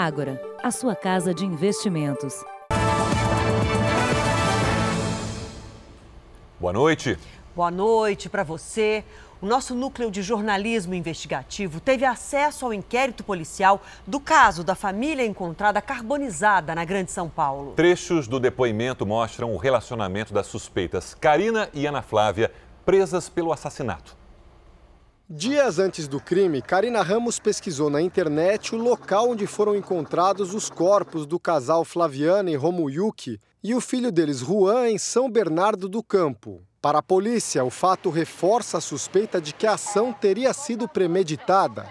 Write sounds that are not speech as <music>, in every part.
Ágora, a sua casa de investimentos. Boa noite. Boa noite para você. O nosso núcleo de jornalismo investigativo teve acesso ao inquérito policial do caso da família encontrada carbonizada na Grande São Paulo. Trechos do depoimento mostram o relacionamento das suspeitas Karina e Ana Flávia, presas pelo assassinato. Dias antes do crime, Karina Ramos pesquisou na internet o local onde foram encontrados os corpos do casal Flaviana e Romuyuki e o filho deles, Juan, em São Bernardo do Campo. Para a polícia, o fato reforça a suspeita de que a ação teria sido premeditada.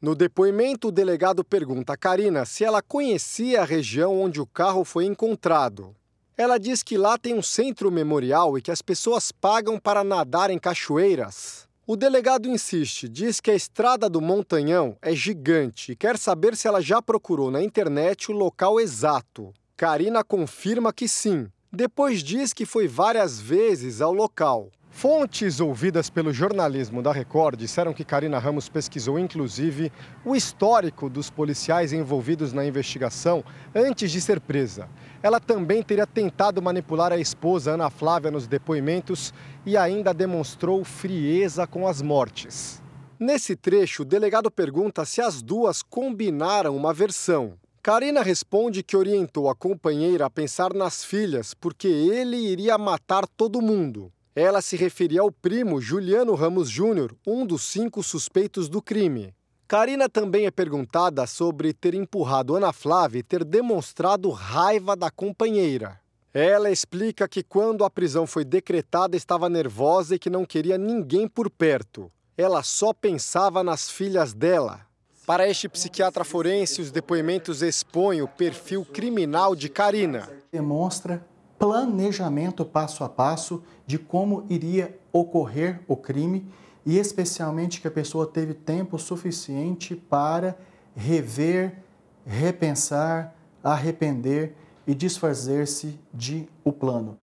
No depoimento, o delegado pergunta a Karina se ela conhecia a região onde o carro foi encontrado. Ela diz que lá tem um centro memorial e que as pessoas pagam para nadar em cachoeiras. O delegado insiste, diz que a estrada do Montanhão é gigante e quer saber se ela já procurou na internet o local exato. Karina confirma que sim. Depois diz que foi várias vezes ao local. Fontes ouvidas pelo jornalismo da Record disseram que Karina Ramos pesquisou inclusive o histórico dos policiais envolvidos na investigação antes de ser presa. Ela também teria tentado manipular a esposa Ana Flávia nos depoimentos e ainda demonstrou frieza com as mortes. Nesse trecho, o delegado pergunta se as duas combinaram uma versão. Karina responde que orientou a companheira a pensar nas filhas porque ele iria matar todo mundo. Ela se referia ao primo Juliano Ramos Júnior, um dos cinco suspeitos do crime. Karina também é perguntada sobre ter empurrado Ana Flávia e ter demonstrado raiva da companheira. Ela explica que quando a prisão foi decretada estava nervosa e que não queria ninguém por perto. Ela só pensava nas filhas dela. Para este psiquiatra forense, os depoimentos expõem o perfil criminal de Karina. Demonstra planejamento passo a passo de como iria ocorrer o crime e especialmente que a pessoa teve tempo suficiente para rever, repensar, arrepender e desfazer-se de o plano.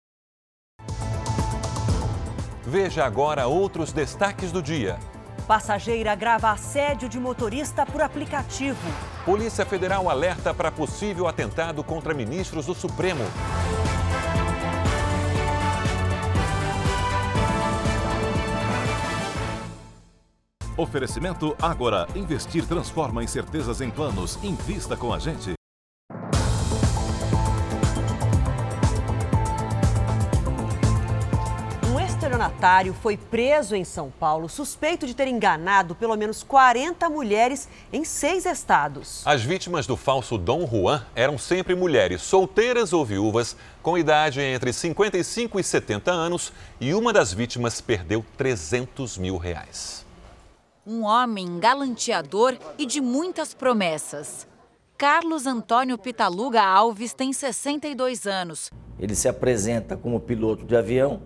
Veja agora outros destaques do dia. Passageira grava assédio de motorista por aplicativo. Polícia Federal alerta para possível atentado contra ministros do Supremo. Oferecimento Agora. Investir transforma incertezas em planos. Invista com a gente. Um estelionatário foi preso em São Paulo suspeito de ter enganado pelo menos 40 mulheres em seis estados. As vítimas do falso Dom Juan eram sempre mulheres solteiras ou viúvas com idade entre 55 e 70 anos e uma das vítimas perdeu 300 mil reais um homem galanteador e de muitas promessas. Carlos Antônio Pitaluga Alves tem 62 anos. Ele se apresenta como piloto de avião,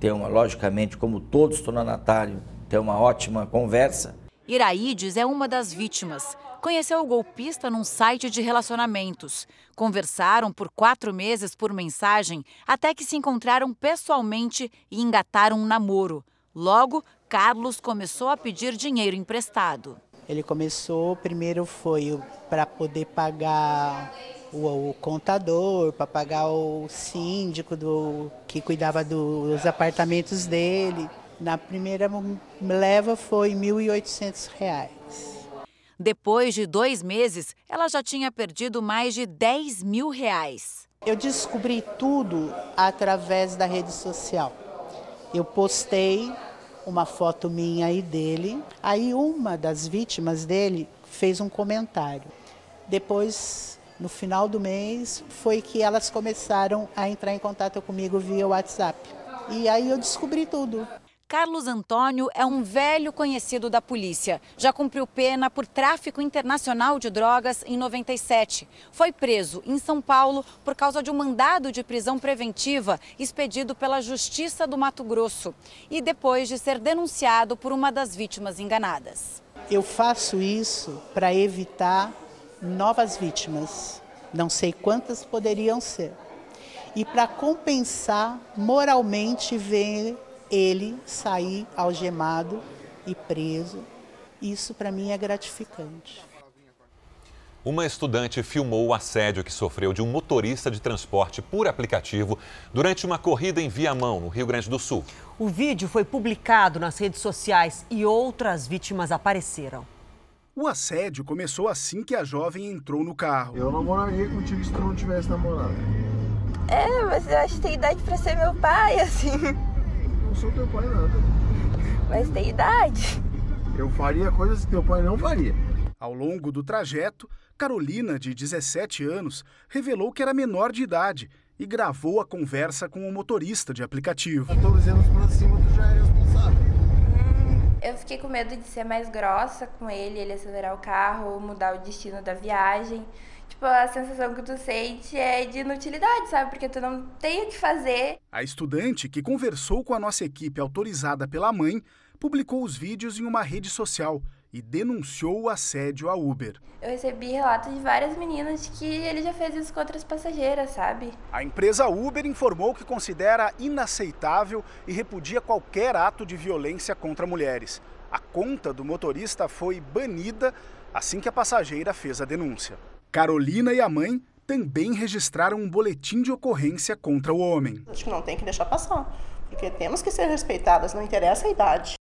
tem uma, logicamente, como todo estelionatário, tem uma ótima conversa. Iraídes é uma das vítimas. Conheceu o golpista num site de relacionamentos. Conversaram por quatro meses por mensagem até que se encontraram pessoalmente e engataram um namoro. Logo, Carlos começou a pedir dinheiro emprestado. Ele começou, primeiro foi para poder pagar o, o contador, para pagar o síndico do, que cuidava dos apartamentos dele. Na primeira leva foi R$ 1.800. Depois de dois meses, ela já tinha perdido mais de 10 mil reais. Eu descobri tudo através da rede social. Eu postei uma foto minha e dele. Aí uma das vítimas dele fez um comentário. Depois, no final do mês, foi que elas começaram a entrar em contato comigo via WhatsApp. E aí eu descobri tudo. Carlos Antônio é um velho conhecido da polícia. Já cumpriu pena por tráfico internacional de drogas em 97. Foi preso em São Paulo por causa de um mandado de prisão preventiva expedido pela Justiça do Mato Grosso e depois de ser denunciado por uma das vítimas enganadas. Eu faço isso para evitar novas vítimas. Não sei quantas poderiam ser. E para compensar moralmente ver ele sair algemado e preso. Isso para mim é gratificante. Uma estudante filmou o assédio que sofreu de um motorista de transporte por aplicativo durante uma corrida em Viamão, no Rio Grande do Sul. O vídeo foi publicado nas redes sociais e outras vítimas apareceram. O assédio começou assim que a jovem entrou no carro. Eu namoraria contigo se tu não tivesse namorado. É, mas eu acho que tem idade pra ser meu pai, <laughs> assim. Não sou teu pai nada. Mas tem idade. Eu faria coisas que teu pai não faria. Ao longo do trajeto, Carolina, de 17 anos, revelou que era menor de idade e gravou a conversa com o motorista de aplicativo. 14 anos pra cima, tu já é responsável. Eu fiquei com medo de ser mais grossa com ele, ele acelerar o carro, mudar o destino da viagem. Tipo, a sensação que tu sente é de inutilidade, sabe? Porque tu não tem o que fazer. A estudante, que conversou com a nossa equipe autorizada pela mãe, publicou os vídeos em uma rede social e denunciou o assédio à Uber. Eu recebi relatos de várias meninas de que ele já fez isso com outras passageiras, sabe? A empresa Uber informou que considera inaceitável e repudia qualquer ato de violência contra mulheres. A conta do motorista foi banida assim que a passageira fez a denúncia. Carolina e a mãe também registraram um boletim de ocorrência contra o homem. Acho que não tem que deixar passar, porque temos que ser respeitadas, não interessa a idade.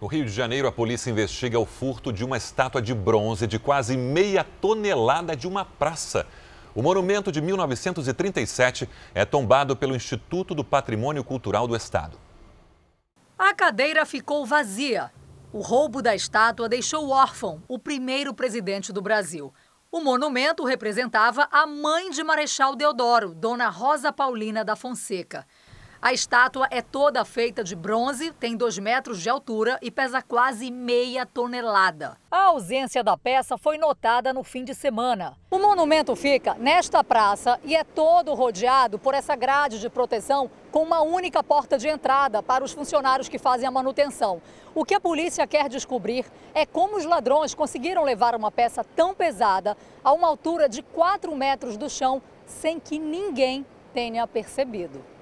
No Rio de Janeiro, a polícia investiga o furto de uma estátua de bronze de quase meia tonelada de uma praça. O monumento de 1937 é tombado pelo Instituto do Patrimônio Cultural do Estado. A cadeira ficou vazia. O roubo da estátua deixou órfão o primeiro presidente do Brasil. O monumento representava a mãe de Marechal Deodoro, Dona Rosa Paulina da Fonseca. A estátua é toda feita de bronze, tem 2 metros de altura e pesa quase meia tonelada. A ausência da peça foi notada no fim de semana. O monumento fica nesta praça e é todo rodeado por essa grade de proteção com uma única porta de entrada para os funcionários que fazem a manutenção. O que a polícia quer descobrir é como os ladrões conseguiram levar uma peça tão pesada a uma altura de 4 metros do chão sem que ninguém tenha percebido.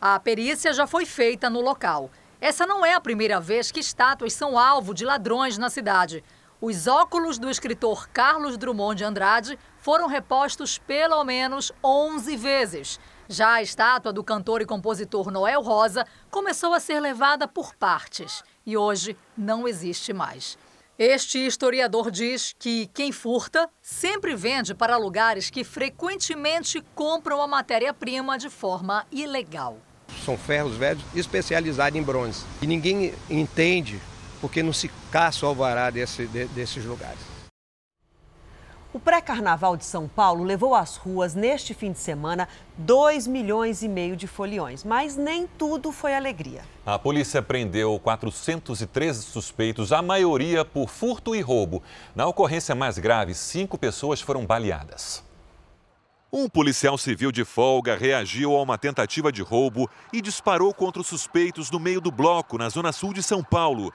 A perícia já foi feita no local. Essa não é a primeira vez que estátuas são alvo de ladrões na cidade. Os óculos do escritor Carlos Drummond de Andrade foram repostos pelo menos 11 vezes. Já a estátua do cantor e compositor Noel Rosa começou a ser levada por partes e hoje não existe mais. Este historiador diz que quem furta sempre vende para lugares que frequentemente compram a matéria-prima de forma ilegal são ferros velhos especializados em bronze. E ninguém entende porque não se caça o alvará desse, de, desses lugares. O pré-carnaval de São Paulo levou às ruas neste fim de semana 2 milhões e meio de foliões, mas nem tudo foi alegria. A polícia prendeu 413 suspeitos, a maioria por furto e roubo. Na ocorrência mais grave, cinco pessoas foram baleadas. Um policial civil de folga reagiu a uma tentativa de roubo e disparou contra os suspeitos no meio do bloco, na zona sul de São Paulo.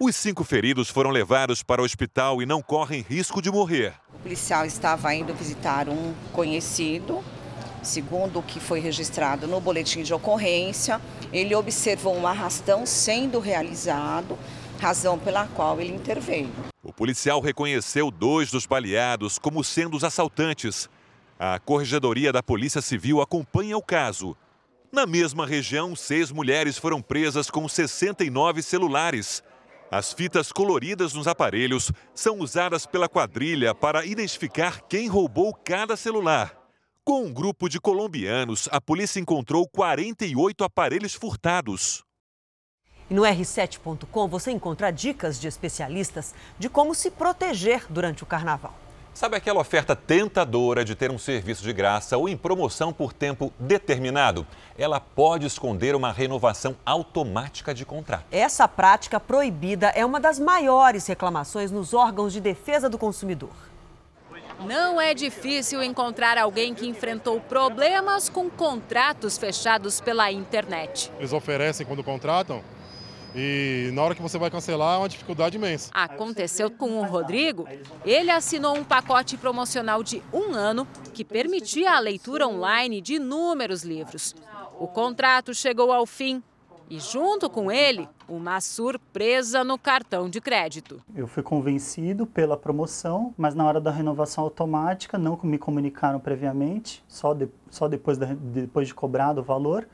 Os cinco feridos foram levados para o hospital e não correm risco de morrer. O policial estava indo visitar um conhecido. Segundo o que foi registrado no boletim de ocorrência, ele observou um arrastão sendo realizado, razão pela qual ele interveio. O policial reconheceu dois dos baleados como sendo os assaltantes a Corregedoria da Polícia Civil acompanha o caso. Na mesma região, seis mulheres foram presas com 69 celulares. As fitas coloridas nos aparelhos são usadas pela quadrilha para identificar quem roubou cada celular. Com um grupo de colombianos, a polícia encontrou 48 aparelhos furtados. E no R7.com você encontra dicas de especialistas de como se proteger durante o carnaval. Sabe aquela oferta tentadora de ter um serviço de graça ou em promoção por tempo determinado? Ela pode esconder uma renovação automática de contrato. Essa prática proibida é uma das maiores reclamações nos órgãos de defesa do consumidor. Não é difícil encontrar alguém que enfrentou problemas com contratos fechados pela internet. Eles oferecem quando contratam e na hora que você vai cancelar é uma dificuldade imensa. Aconteceu com o Rodrigo. Ele assinou um pacote promocional de um ano que permitia a leitura online de inúmeros livros. O contrato chegou ao fim E junto com ele, uma surpresa no cartão de crédito. Eu fui convencido pela promoção, mas na hora da renovação automática não me comunicaram previamente, só, de, só depois, da, depois de cobrado o valor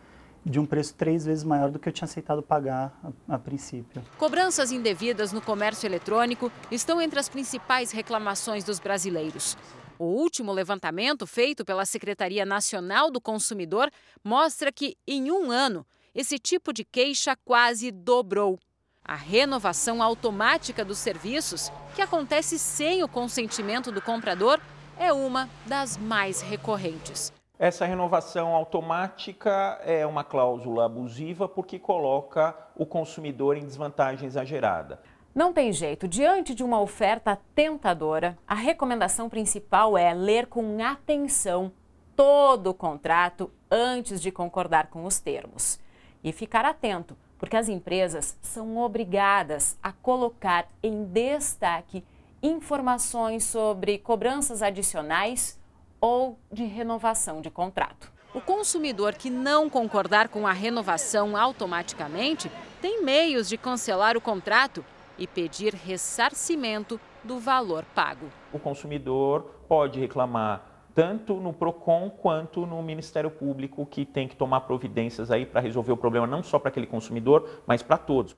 de um preço três vezes maior do que eu tinha aceitado pagar a, a, princípio. Cobranças indevidas no comércio eletrônico estão entre as principais reclamações dos brasileiros. O último levantamento feito pela Secretaria Nacional do Consumidor mostra que, em um ano, esse tipo de queixa quase dobrou. A renovação automática dos serviços, que acontece sem o consentimento do comprador, é uma das mais recorrentes. Essa renovação automática é uma cláusula abusiva porque coloca o consumidor em desvantagem exagerada. Não tem jeito, diante de uma oferta tentadora, a recomendação principal é ler com atenção todo o contrato antes de concordar com os termos. E ficar atento, porque as empresas são obrigadas a colocar em destaque informações sobre cobranças adicionais ou de renovação de contrato. O consumidor que não concordar com a renovação automaticamente tem meios de cancelar o contrato e pedir ressarcimento do valor pago. O consumidor pode reclamar tanto no PROCON quanto no Ministério Público, que tem que tomar providências aí para resolver o problema não só para aquele consumidor, mas para todos.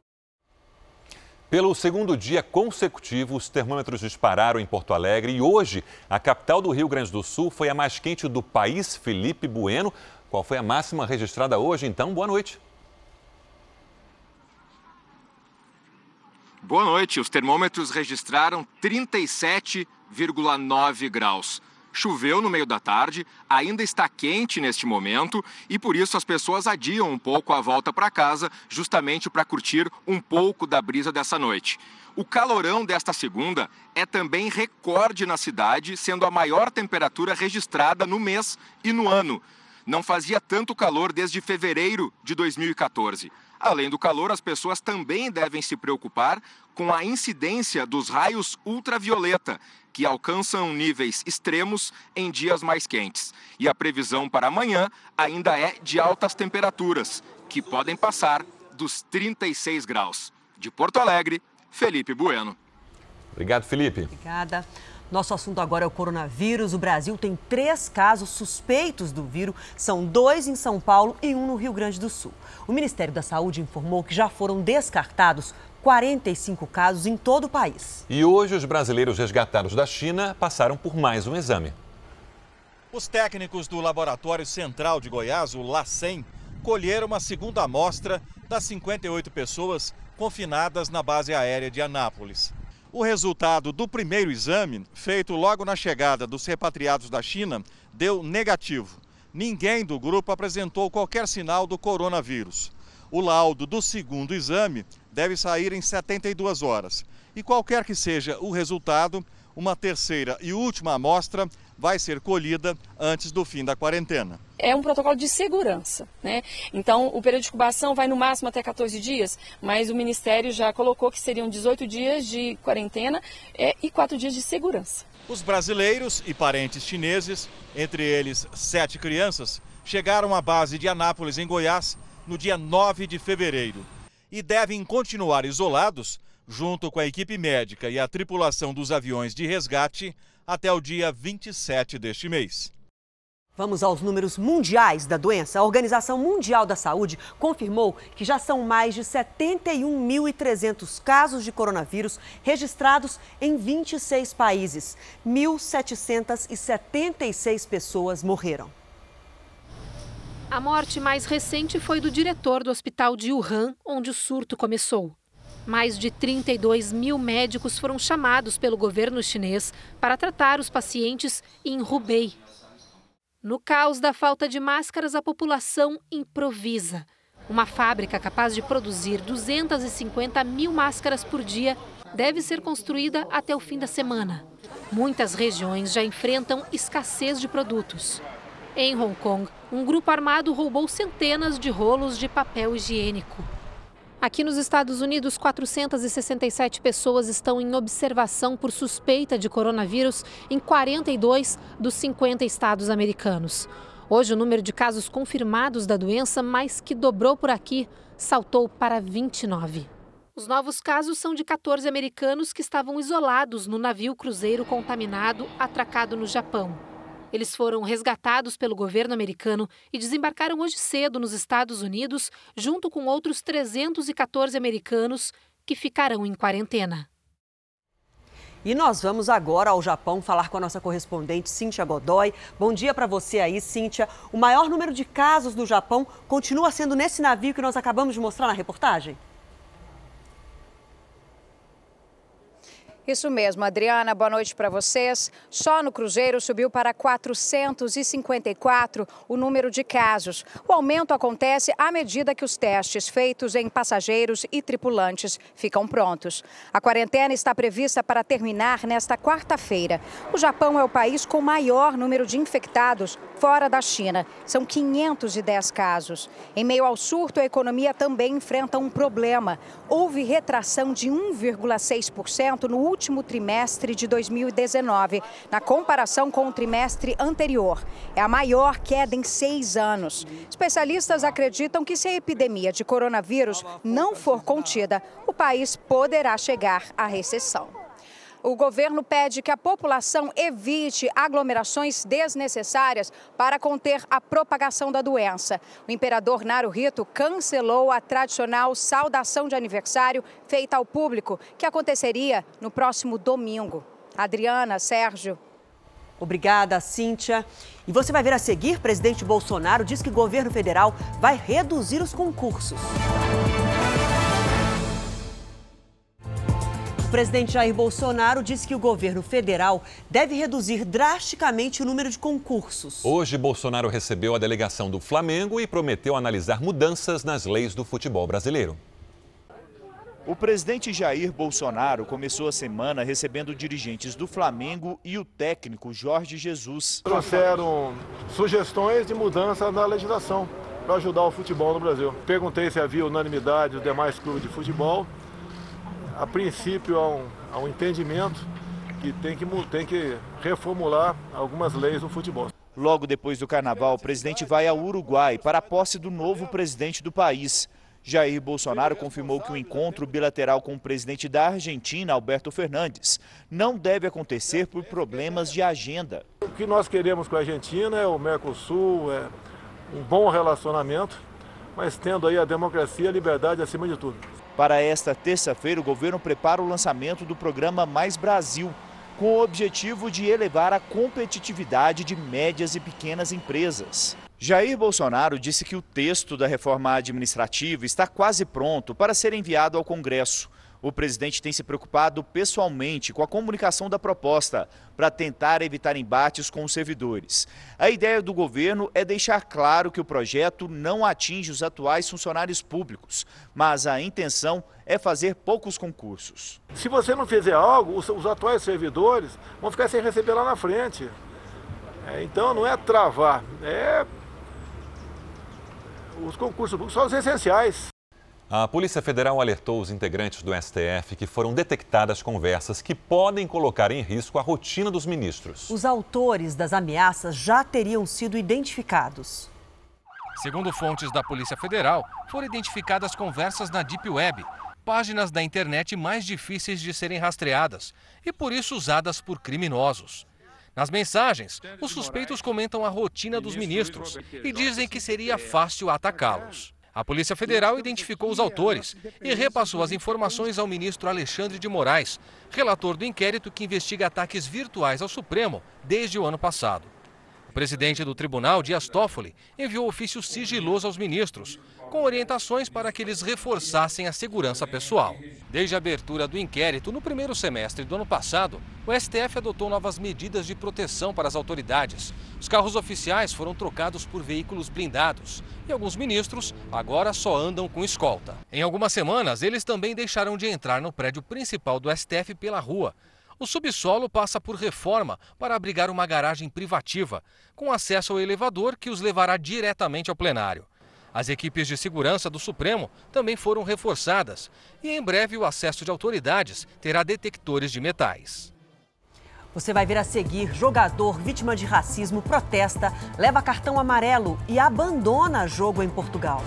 Pelo segundo dia consecutivo, os termômetros dispararam em Porto Alegre e hoje a capital do Rio Grande do Sul foi a mais quente do país, Felipe Bueno. Qual foi a máxima registrada hoje, então? Boa noite. Boa noite. Os termômetros registraram 37,9 graus. Choveu no meio da tarde, ainda está quente neste momento e por isso as pessoas adiam um pouco a volta para casa, justamente para curtir um pouco da brisa dessa noite. O calorão desta segunda é também recorde na cidade, sendo a maior temperatura registrada no mês e no ano. Não fazia tanto calor desde fevereiro de 2014. Além do calor, as pessoas também devem se preocupar com a incidência dos raios ultravioleta, que alcançam níveis extremos em dias mais quentes. E a previsão para amanhã ainda é de altas temperaturas, que podem passar dos 36 graus. De Porto Alegre, Felipe Bueno. Obrigado, Felipe. Obrigada. Nosso assunto agora é o coronavírus. O Brasil tem três casos suspeitos do vírus. São dois em São Paulo e um no Rio Grande do Sul. O Ministério da Saúde informou que já foram descartados 45 casos em todo o país. E hoje os brasileiros resgatados da China passaram por mais um exame. Os técnicos do Laboratório Central de Goiás, o LACEN, colheram uma segunda amostra das 58 pessoas confinadas na base aérea de Anápolis. O resultado do primeiro exame, feito logo na chegada dos repatriados da China, deu negativo. Ninguém do grupo apresentou qualquer sinal do coronavírus. O laudo do segundo exame deve sair em 72 horas. E qualquer que seja o resultado, uma terceira e última amostra vai ser colhida antes do fim da quarentena. É um protocolo de segurança, né? Então, o período de incubação vai no máximo até 14 dias, mas o Ministério já colocou que seriam 18 dias de quarentena é, e 4 dias de segurança. Os brasileiros e parentes chineses, entre eles sete crianças, chegaram à base de Anápolis, em Goiás, no dia 9 de fevereiro e devem continuar isolados, junto com a equipe médica e a tripulação dos aviões de resgate, até o dia 27 deste mês. Vamos aos números mundiais da doença. A Organização Mundial da Saúde confirmou que já são mais de 71.300 casos de coronavírus registrados em 26 países. 1.776 pessoas morreram. A morte mais recente foi do diretor do hospital de Wuhan, onde o surto começou. Mais de 32 mil médicos foram chamados pelo governo chinês para tratar os pacientes em Hubei. No caos da falta de máscaras, a população improvisa. Uma fábrica capaz de produzir 250 mil máscaras por dia deve ser construída até o fim da semana. Muitas regiões já enfrentam escassez de produtos. Em Hong Kong, um grupo armado roubou centenas de rolos de papel higiênico. Aqui nos Estados Unidos, 467 pessoas estão em observação por suspeita de coronavírus em 42 dos 50 estados americanos. Hoje, o número de casos confirmados da doença mais que dobrou por aqui. saltou para 29. Os novos casos são de 14 americanos que estavam isolados no navio cruzeiro contaminado atracado no Japão. Eles foram resgatados pelo governo americano e desembarcaram hoje cedo nos Estados Unidos, junto com outros 314 americanos que ficarão em quarentena. E nós vamos agora ao Japão falar com a nossa correspondente Cíntia Godoy. Bom dia para você aí, Cíntia. O maior número de casos do Japão continua sendo nesse navio que nós acabamos de mostrar na reportagem? Isso mesmo, Adriana, boa noite para vocês. Só no Cruzeiro subiu para 454 o número de casos. O aumento acontece à medida que os testes feitos em passageiros e tripulantes ficam prontos. A quarentena está prevista para terminar nesta quarta-feira. O Japão é o país com maior número de infectados fora da China. São 510 casos. Em meio ao surto, a economia também enfrenta um problema. Houve retração de 1,6% no último último trimestre de 2019, na comparação com o trimestre anterior. É a maior queda em seis anos. Especialistas acreditam que se a epidemia de coronavírus não for contida, o país poderá chegar à recessão. O governo pede que a população evite aglomerações desnecessárias para conter a propagação da doença. O imperador Naruhito cancelou a tradicional saudação de aniversário feita ao público, que aconteceria no próximo domingo. Adriana, Sérgio. Obrigada, Cíntia. E você vai ver a seguir: presidente Bolsonaro diz que o governo federal vai reduzir os concursos. Presidente Jair Bolsonaro disse que o governo federal deve reduzir drasticamente o número de concursos. Hoje, Bolsonaro recebeu a delegação do Flamengo e prometeu analisar mudanças nas leis do futebol brasileiro. O presidente Jair Bolsonaro começou a semana recebendo dirigentes do Flamengo e o técnico Jorge Jesus. Trouxeram sugestões de mudança na legislação para ajudar o futebol no Brasil. Perguntei se havia unanimidade dos demais clubes de futebol a princípio, há um, há um entendimento que tem, que tem que reformular algumas leis no futebol. Logo depois do carnaval, o presidente vai ao Uruguai para a posse do novo presidente do país. Jair Bolsonaro confirmou que o encontro bilateral com o presidente da Argentina, Alberto Fernandes, não deve acontecer por problemas de agenda. O que nós queremos com a Argentina é o Mercosul, é um bom relacionamento, mas tendo aí a democracia e a liberdade acima de tudo. Para esta terça-feira, o governo prepara o lançamento do programa Mais Brasil, com o objetivo de elevar a competitividade de médias e pequenas empresas. Jair Bolsonaro disse que o texto da reforma administrativa está quase pronto para ser enviado ao Congresso. O presidente tem se preocupado pessoalmente com a comunicação da proposta para tentar evitar embates com os servidores. A ideia do governo é deixar claro que o projeto não atinge os atuais funcionários públicos, mas a intenção é fazer poucos concursos. Se você não fizer algo, os, atuais servidores vão ficar sem receber lá na frente. É, então não é travar, é os concursos públicos são os essenciais. A Polícia Federal alertou os integrantes do STF que foram detectadas conversas que podem colocar em risco a rotina dos ministros. Os autores das ameaças já teriam sido identificados. Segundo fontes da Polícia Federal, foram identificadas conversas na Deep Web, páginas da internet mais difíceis de serem rastreadas e por isso usadas por criminosos. Nas mensagens, os suspeitos comentam a rotina dos ministros e dizem que seria fácil atacá-los. A Polícia Federal identificou os autores e repassou as informações ao ministro Alexandre de Moraes, relator do inquérito que investiga ataques virtuais ao Supremo desde o ano passado. Presidente do tribunal, Dias Toffoli, enviou ofício sigiloso aos ministros, com orientações para que eles reforçassem a segurança pessoal. Desde a abertura do inquérito no primeiro semestre do ano passado, o STF adotou novas medidas de proteção para as autoridades. Os carros oficiais foram trocados por veículos blindados e alguns ministros agora só andam com escolta. Em algumas semanas, eles também deixaram de entrar no prédio principal do STF pela rua o subsolo passa por reforma para abrigar uma garagem privativa, com acesso ao elevador que os levará diretamente ao plenário. As equipes de segurança do Supremo também foram reforçadas e em breve o acesso de autoridades terá detectores de metais. Você vai ver a seguir: jogador vítima de racismo protesta, leva cartão amarelo e abandona jogo em Portugal.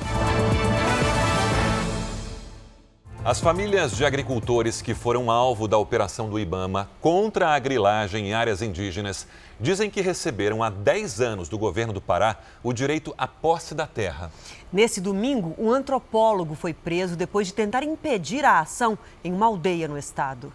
As famílias de agricultores que foram alvo da operação do Ibama contra a grilagem em áreas indígenas dizem que receberam há 10 anos do governo do Pará o direito à posse da terra. Nesse domingo, um antropólogo foi preso depois de tentar impedir a ação em uma aldeia no estado.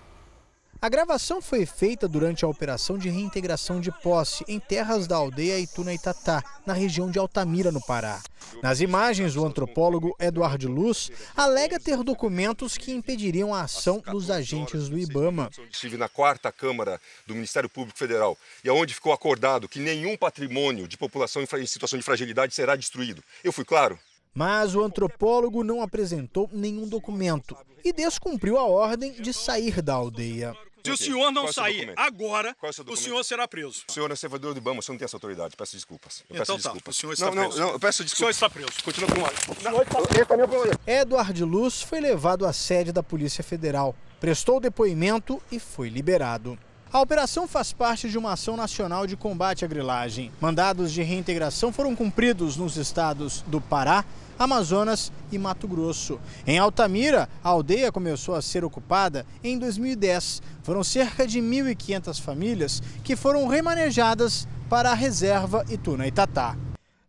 A gravação foi feita durante a operação de reintegração de posse em terras da aldeia Ituna Itatá, na região de Altamira, no Pará. Nas imagens, o antropólogo Eduardo Luz alega ter documentos que impediriam a ação dos agentes do Ibama. Estive na quarta Câmara do Ministério Público Federal e aonde ficou acordado que nenhum patrimônio de população em situação de fragilidade será destruído. Eu fui claro? Mas o antropólogo não apresentou nenhum documento e descumpriu a ordem de sair da aldeia. Se o senhor não sair agora, é o, senhor será preso. O senhor é servidor do IBAMA, o senhor não tem essa autoridade. Peço desculpas. Eu então peço tá, desculpas. o senhor está não, preso. Não, não, eu peço desculpas. O senhor está preso. Continua com o Eduardo Luz foi levado à sede da Polícia Federal, prestou depoimento e foi liberado. A operação faz parte de uma ação nacional de combate à grilagem. Mandados de reintegração foram cumpridos nos estados do Pará, Amazonas e Mato Grosso. Em Altamira, a aldeia começou a ser ocupada em 2010. Foram cerca de 1.500 famílias que foram remanejadas para a reserva Ituna Itatá.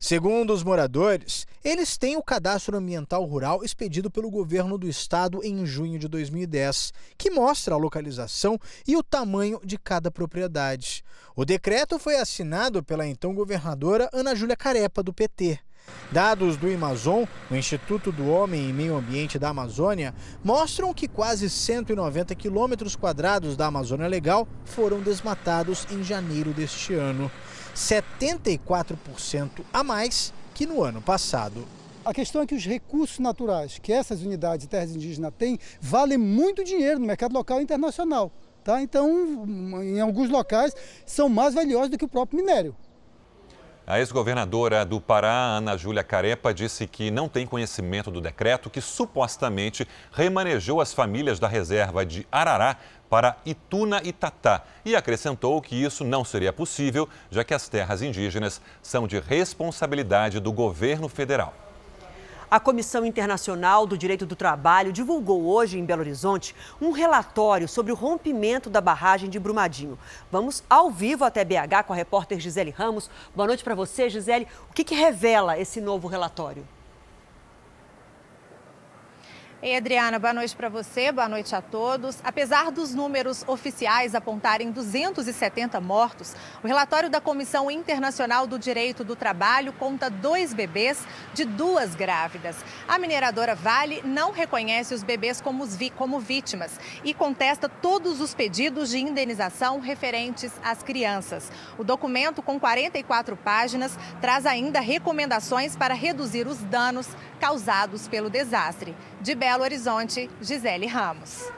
Segundo os moradores, eles têm o cadastro ambiental rural expedido pelo governo do estado em junho de 2010, que mostra a localização e o tamanho de cada propriedade. O decreto foi assinado pela então governadora Ana Júlia Carepa, do PT. Dados do Amazon, o Instituto do Homem e Meio Ambiente da Amazônia, mostram que quase 190 quilômetros quadrados da Amazônia Legal foram desmatados em janeiro deste ano, 74% a mais que no ano passado. A questão é que os recursos naturais que essas unidades de terras indígenas têm valem muito dinheiro no mercado local e internacional. Tá? Então, em alguns locais, são mais valiosos do que o próprio minério. A ex-governadora do Pará, Ana Júlia Carepa, disse que não tem conhecimento do decreto que supostamente remanejou as famílias da reserva de Arará para Ituna e Tatá e acrescentou que isso não seria possível, já que as terras indígenas são de responsabilidade do governo federal. A Comissão Internacional do Direito do Trabalho divulgou hoje em Belo Horizonte um relatório sobre o rompimento da barragem de Brumadinho. Vamos ao vivo até BH com a repórter Gisele Ramos. Boa noite para você, Gisele. O que, que revela esse novo relatório? Ei, Adriana, boa noite para você, boa noite a todos. Apesar dos números oficiais apontarem 270 mortos, o relatório da Comissão Internacional do Direito do Trabalho conta dois bebês de duas grávidas. A mineradora Vale não reconhece os bebês como, como vítimas e contesta todos os pedidos de indenização referentes às crianças. O documento, com 44 páginas, traz ainda recomendações para reduzir os danos causados pelo desastre. De Belo Horizonte, Gisele Ramos.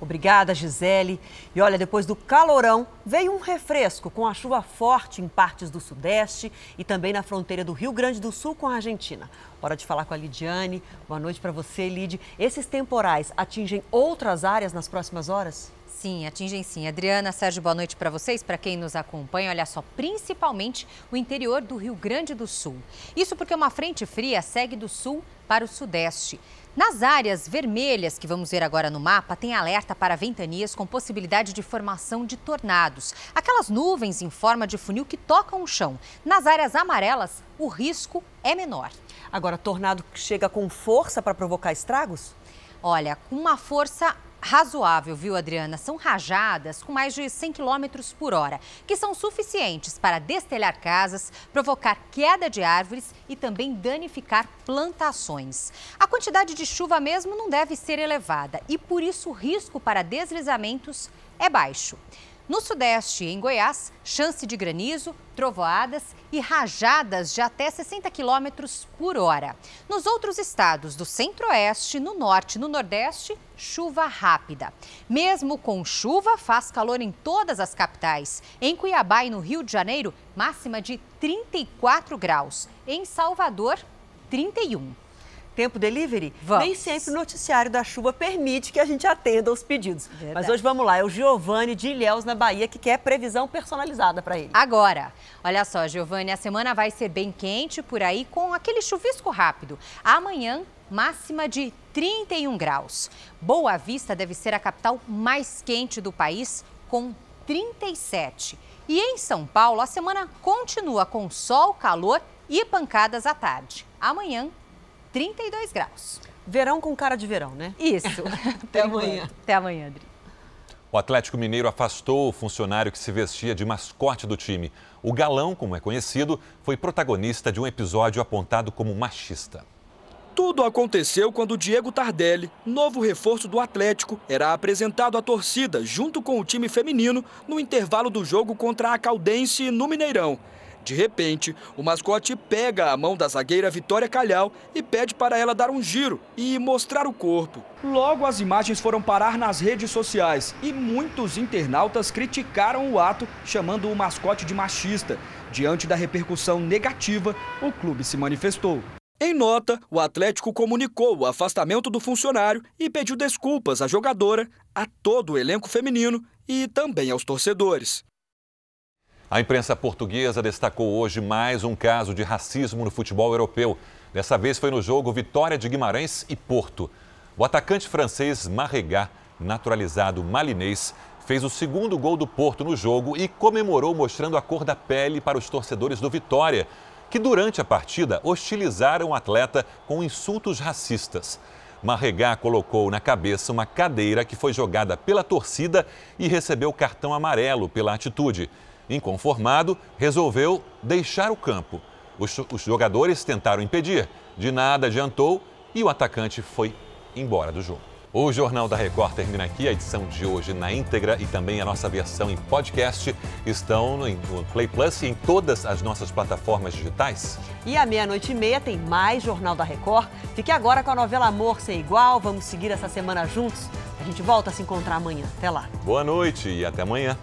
Obrigada, Gisele. E olha, depois do calorão, veio um refresco com a chuva forte em partes do Sudeste e também na fronteira do Rio Grande do Sul com a Argentina. Hora de falar com a Lidiane. Boa noite para você, Lid. Esses temporais atingem outras áreas nas próximas horas? Sim, atingem sim. Adriana, Sérgio, boa noite para vocês, para quem nos acompanha. Olha só, principalmente o interior do Rio Grande do Sul. Isso porque uma frente fria segue do sul para o sudeste. Nas áreas vermelhas que vamos ver agora no mapa, tem alerta para ventanias com possibilidade de formação de tornados. Aquelas nuvens em forma de funil que tocam o chão. Nas áreas amarelas, o risco é menor. Agora, tornado chega com força para provocar estragos? Olha, com uma força razoável, viu, Adriana? São rajadas com mais de 100 km por hora, que são suficientes para destelhar casas, provocar queda de árvores e também danificar plantações. A quantidade de chuva mesmo não deve ser elevada e por isso o risco para deslizamentos é baixo. No Sudeste, em Goiás, chance de granizo, trovoadas e rajadas de até 60 km por hora. Nos outros estados do Centro-Oeste, no Norte e no Nordeste, chuva rápida. Mesmo com chuva, faz calor em todas as capitais. Em Cuiabá e no Rio de Janeiro, máxima de 34 graus. Em Salvador, 31. Tempo delivery? Vamos. Nem sempre o noticiário da chuva permite que a gente atenda aos pedidos. Verdade. Mas hoje vamos lá, é o Giovanni de Ilhéus, na Bahia, que quer previsão personalizada para ele. Agora, olha só, Giovanni, a semana vai ser bem quente por aí com aquele chuvisco rápido. Amanhã, máxima de 31 graus. Boa Vista deve ser a capital mais quente do país, com 37. E em São Paulo, a semana continua com sol, calor e pancadas à tarde. Amanhã, 32 graus. Verão com cara de verão, né? Isso. <laughs> <laughs> Até amanhã. Até amanhã, Adri. O Atlético Mineiro afastou o funcionário que se vestia de mascote do time. O galão, como é conhecido, foi protagonista de um episódio apontado como machista. Tudo aconteceu quando Diego Tardelli, novo reforço do Atlético, era apresentado à torcida junto com o time feminino no intervalo do jogo contra a Caldense no Mineirão. De repente, o mascote pega a mão da zagueira Vitória Calhau e pede para ela dar um giro e mostrar o corpo. Logo, as imagens foram parar nas redes sociais e muitos internautas criticaram o ato, chamando o mascote de machista. Diante da repercussão negativa, o clube se manifestou. Em nota, o Atlético comunicou o afastamento do funcionário e pediu desculpas à jogadora, a todo o elenco feminino e também aos torcedores. A imprensa portuguesa destacou hoje mais um caso de racismo no futebol europeu. Dessa vez foi no jogo Vitória de Guimarães e Porto. O atacante francês Marregá, naturalizado malinês, fez o segundo gol do Porto no jogo e comemorou mostrando a cor da pele para os torcedores do Vitória, que durante a partida hostilizaram o atleta com insultos racistas. Marregá colocou na cabeça uma cadeira que foi jogada pela torcida e recebeu cartão amarelo pela atitude. Inconformado, resolveu deixar o campo. Os, os, jogadores tentaram impedir, de nada adiantou e o atacante foi embora do jogo. O Jornal da Record termina aqui. A edição de hoje na íntegra e também a nossa versão em podcast estão no Play Plus e em todas as nossas plataformas digitais. E à meia-noite e meia tem mais Jornal da Record. Fique agora com a novela Amor Sem Igual. Vamos seguir essa semana juntos. A gente volta a se encontrar amanhã. Até lá. Boa noite e até amanhã.